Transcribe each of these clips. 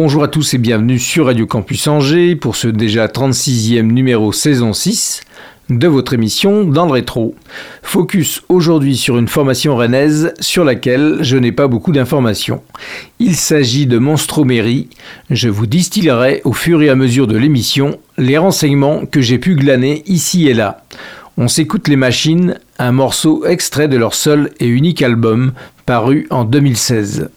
Bonjour à tous et bienvenue sur Radio Campus Angers pour ce déjà 36e numéro saison 6 de votre émission Dans le rétro. Focus aujourd'hui sur une formation rennaise sur laquelle je n'ai pas beaucoup d'informations. Il s'agit de Monstromérie. Je vous distillerai au fur et à mesure de l'émission les renseignements que j'ai pu glaner ici et là. On s'écoute les machines, un morceau extrait de leur seul et unique album paru en 2016.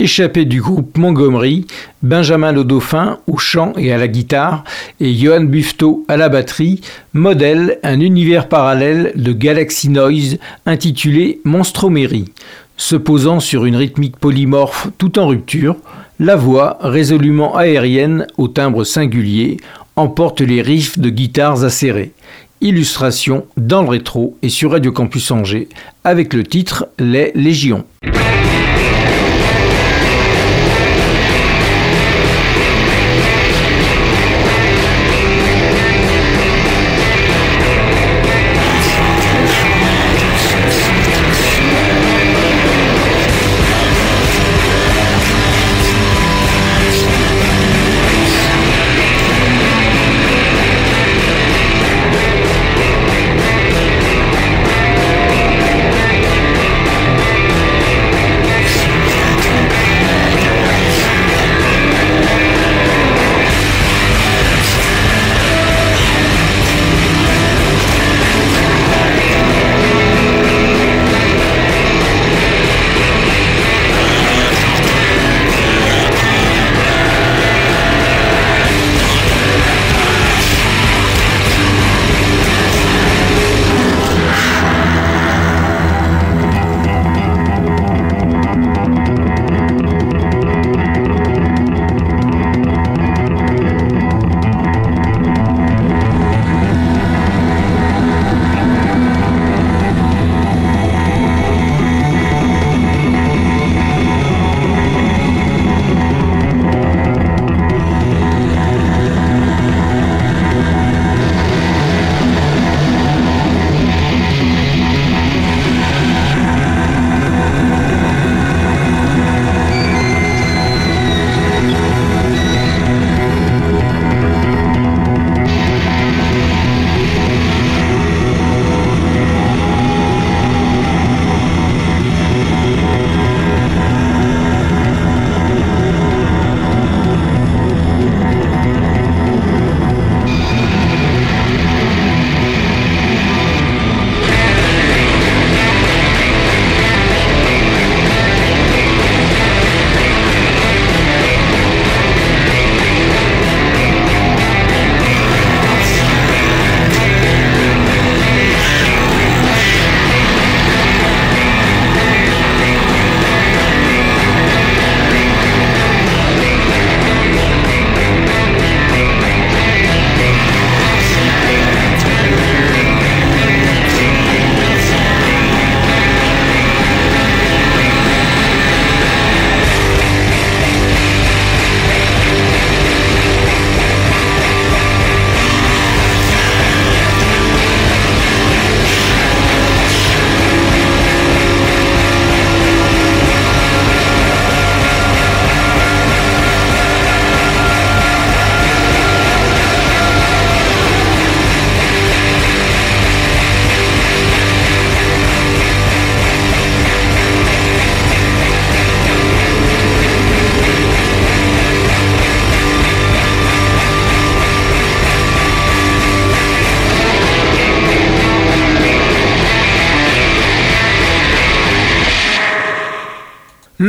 Échappé du groupe Montgomery, Benjamin Le Dauphin au chant et à la guitare et Johan Bufto à la batterie, modèle un univers parallèle de Galaxy Noise intitulé Monstromérie. Se posant sur une rythmique polymorphe tout en rupture, la voix, résolument aérienne au timbre singulier, emporte les riffs de guitares acérées. Illustration dans le rétro et sur Radio Campus Angers avec le titre Les Légions.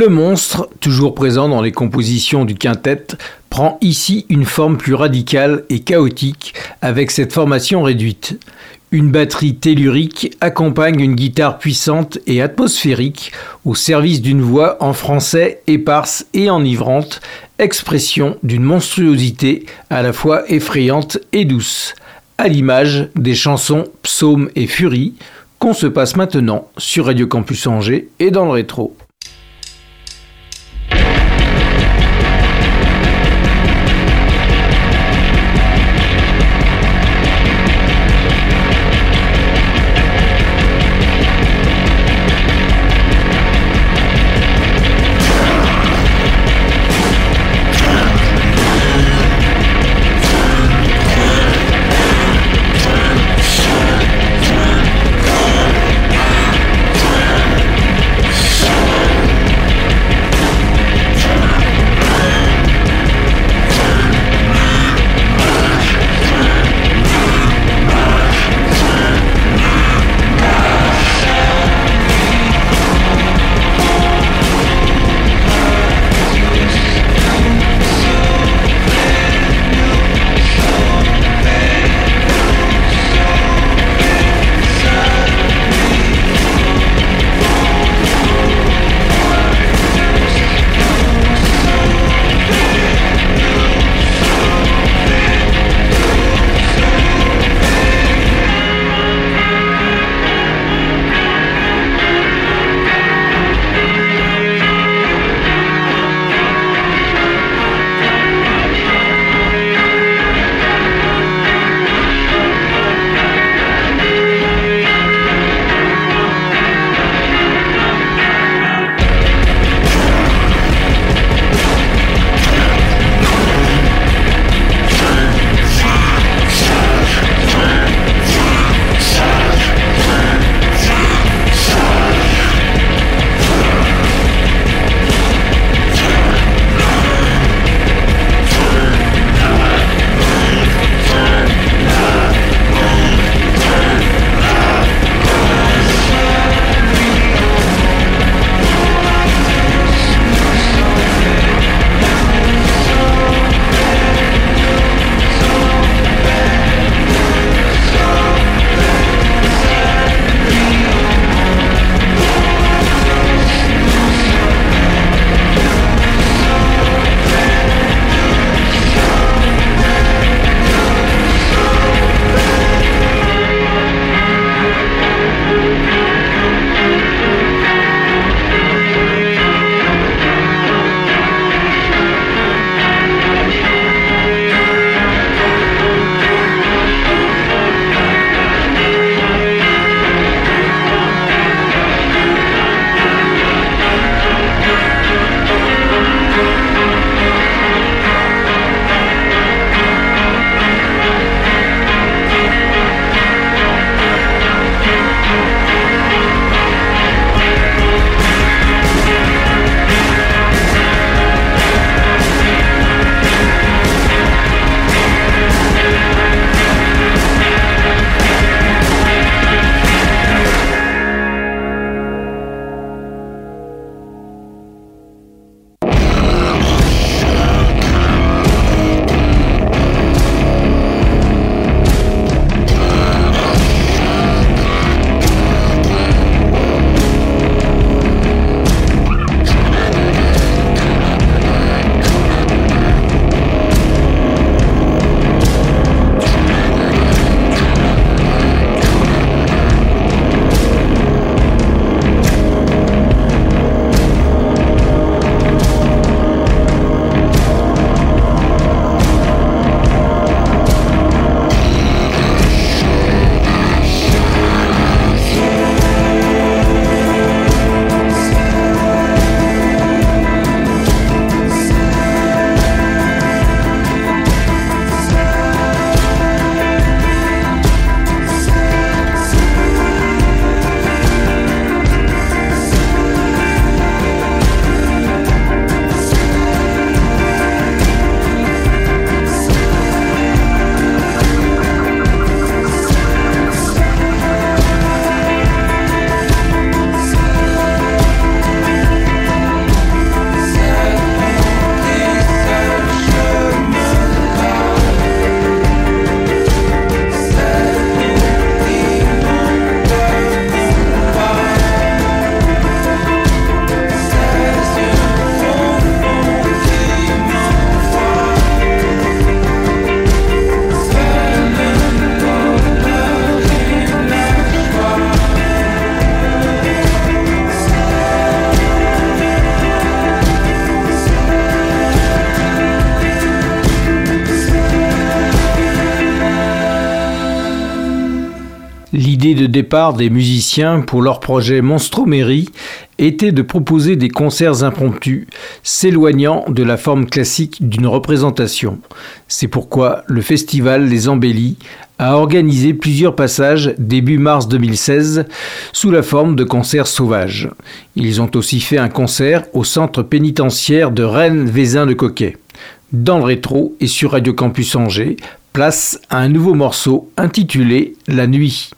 Le monstre, toujours présent dans les compositions du quintet, prend ici une forme plus radicale et chaotique avec cette formation réduite. Une batterie tellurique accompagne une guitare puissante et atmosphérique au service d'une voix en français éparse et enivrante, expression d'une monstruosité à la fois effrayante et douce, à l'image des chansons Psaume et Furie qu'on se passe maintenant sur Radio Campus Angers et dans le rétro. L'idée de départ des musiciens pour leur projet Monstromérie était de proposer des concerts impromptus, s'éloignant de la forme classique d'une représentation. C'est pourquoi le festival Les Embellis a organisé plusieurs passages début mars 2016 sous la forme de concerts sauvages. Ils ont aussi fait un concert au centre pénitentiaire de Rennes-Vézin-de-Coquet. Dans le rétro et sur Radio Campus Angers, place à un nouveau morceau intitulé La nuit.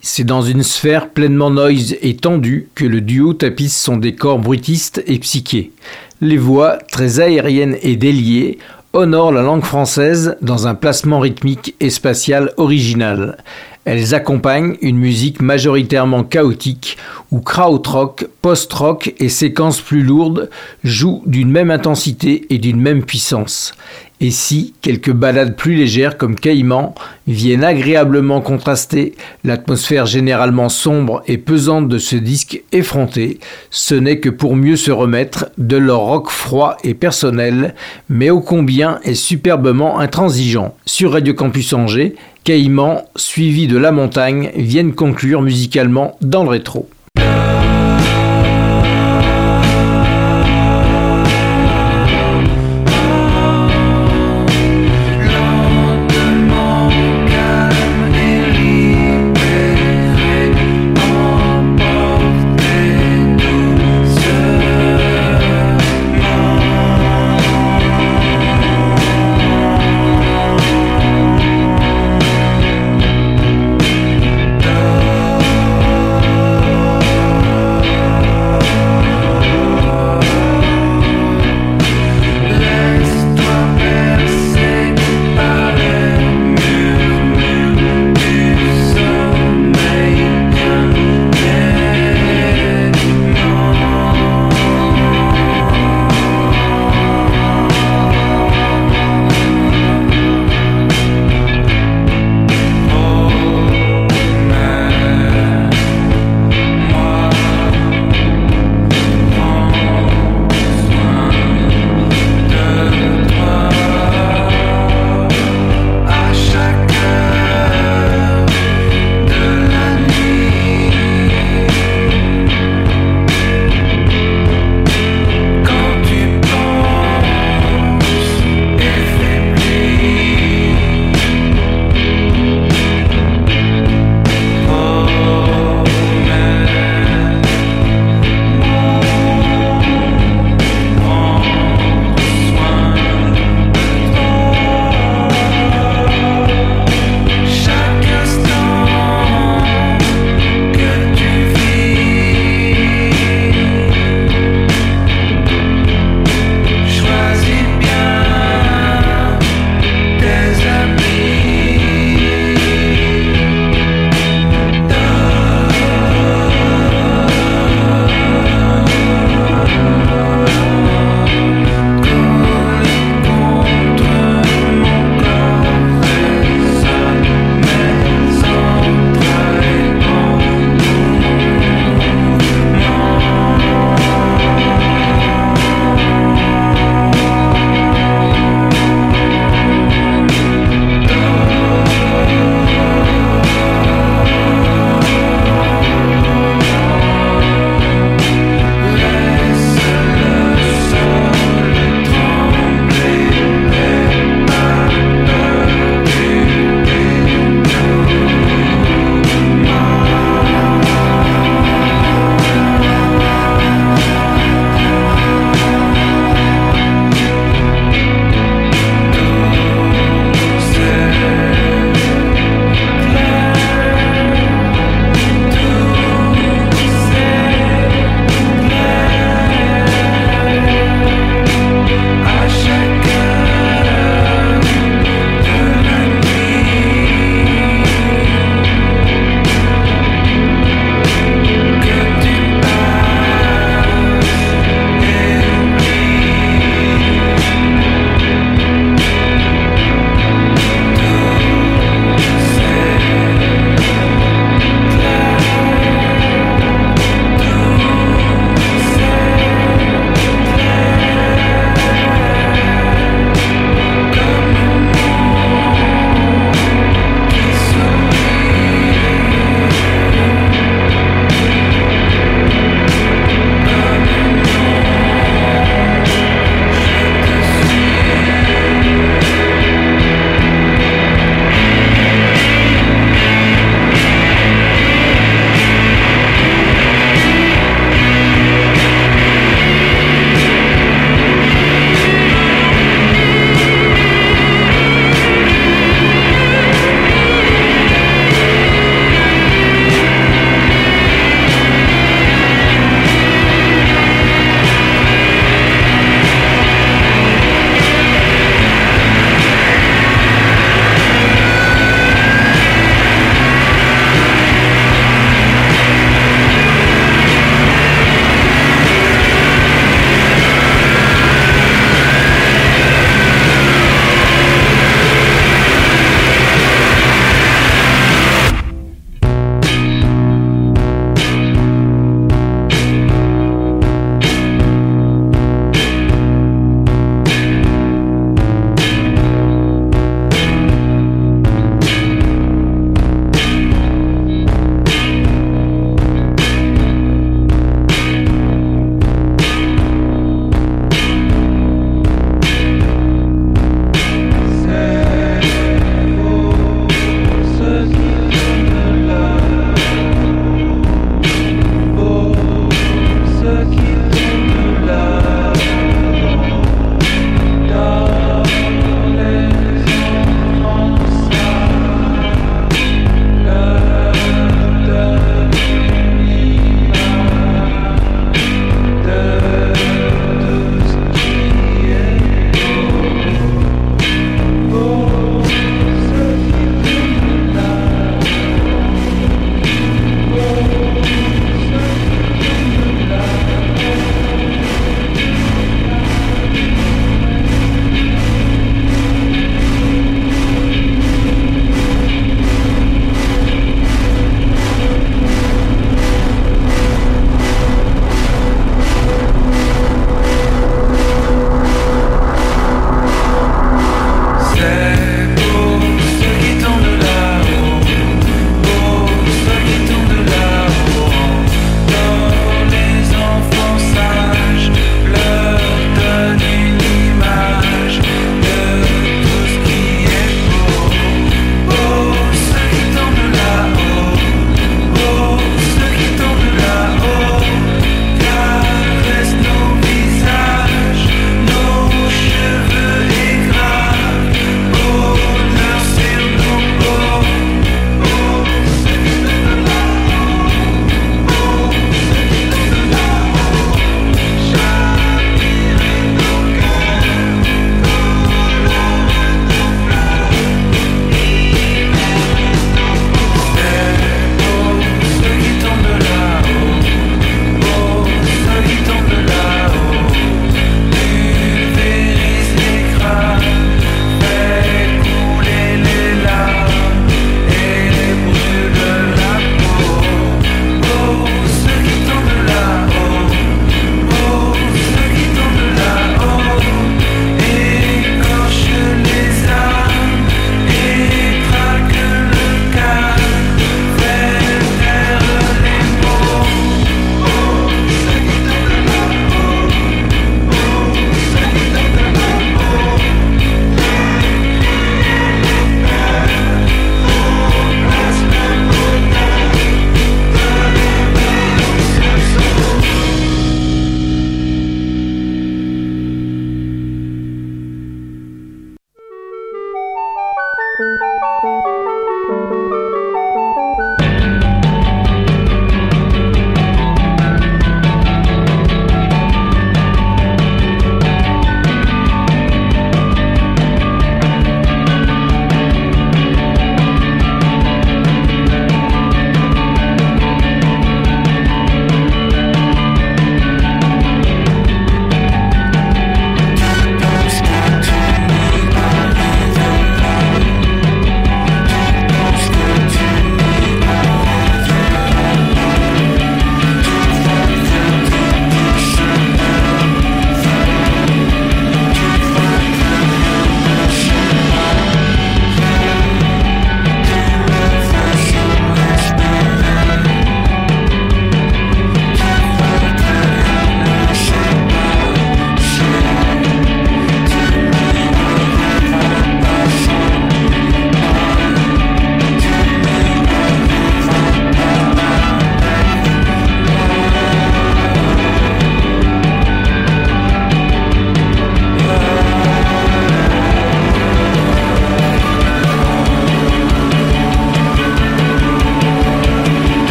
C'est dans une sphère pleinement noise et tendue que le duo tapisse son décor bruitiste et psyché. Les voix, très aériennes et déliées, honorent la langue française dans un placement rythmique et spatial original. Elles accompagnent une musique majoritairement chaotique où krautrock, post-rock et séquences plus lourdes jouent d'une même intensité et d'une même puissance. Et si quelques balades plus légères comme Caïman viennent agréablement contraster l'atmosphère généralement sombre et pesante de ce disque effronté, ce n'est que pour mieux se remettre de leur rock froid et personnel, mais ô combien est superbement intransigeant. Sur Radio Campus Angers, Caïman, suivi de La Montagne, viennent conclure musicalement dans le rétro.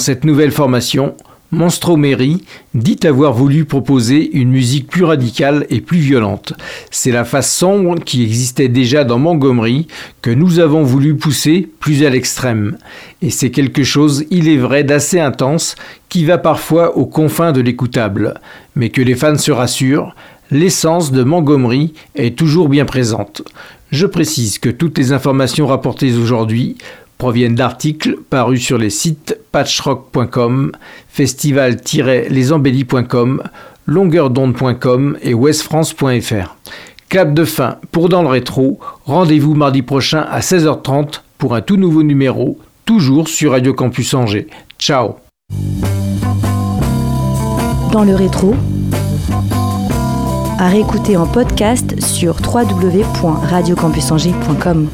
Cette nouvelle formation, Monstromery dit avoir voulu proposer une musique plus radicale et plus violente. C'est la face sombre qui existait déjà dans Montgomery que nous avons voulu pousser plus à l'extrême. Et c'est quelque chose, il est vrai, d'assez intense qui va parfois aux confins de l'écoutable. Mais que les fans se rassurent, l'essence de Montgomery est toujours bien présente. Je précise que toutes les informations rapportées aujourd'hui proviennent d'articles parus sur les sites patchrock.com, festival-lesembellis.com, longueurdonde.com et westfrance.fr. Clap de fin pour Dans le rétro. Rendez-vous mardi prochain à 16h30 pour un tout nouveau numéro, toujours sur Radio Campus Angers. Ciao Dans le rétro, à réécouter en podcast sur www.radiocampusangers.com.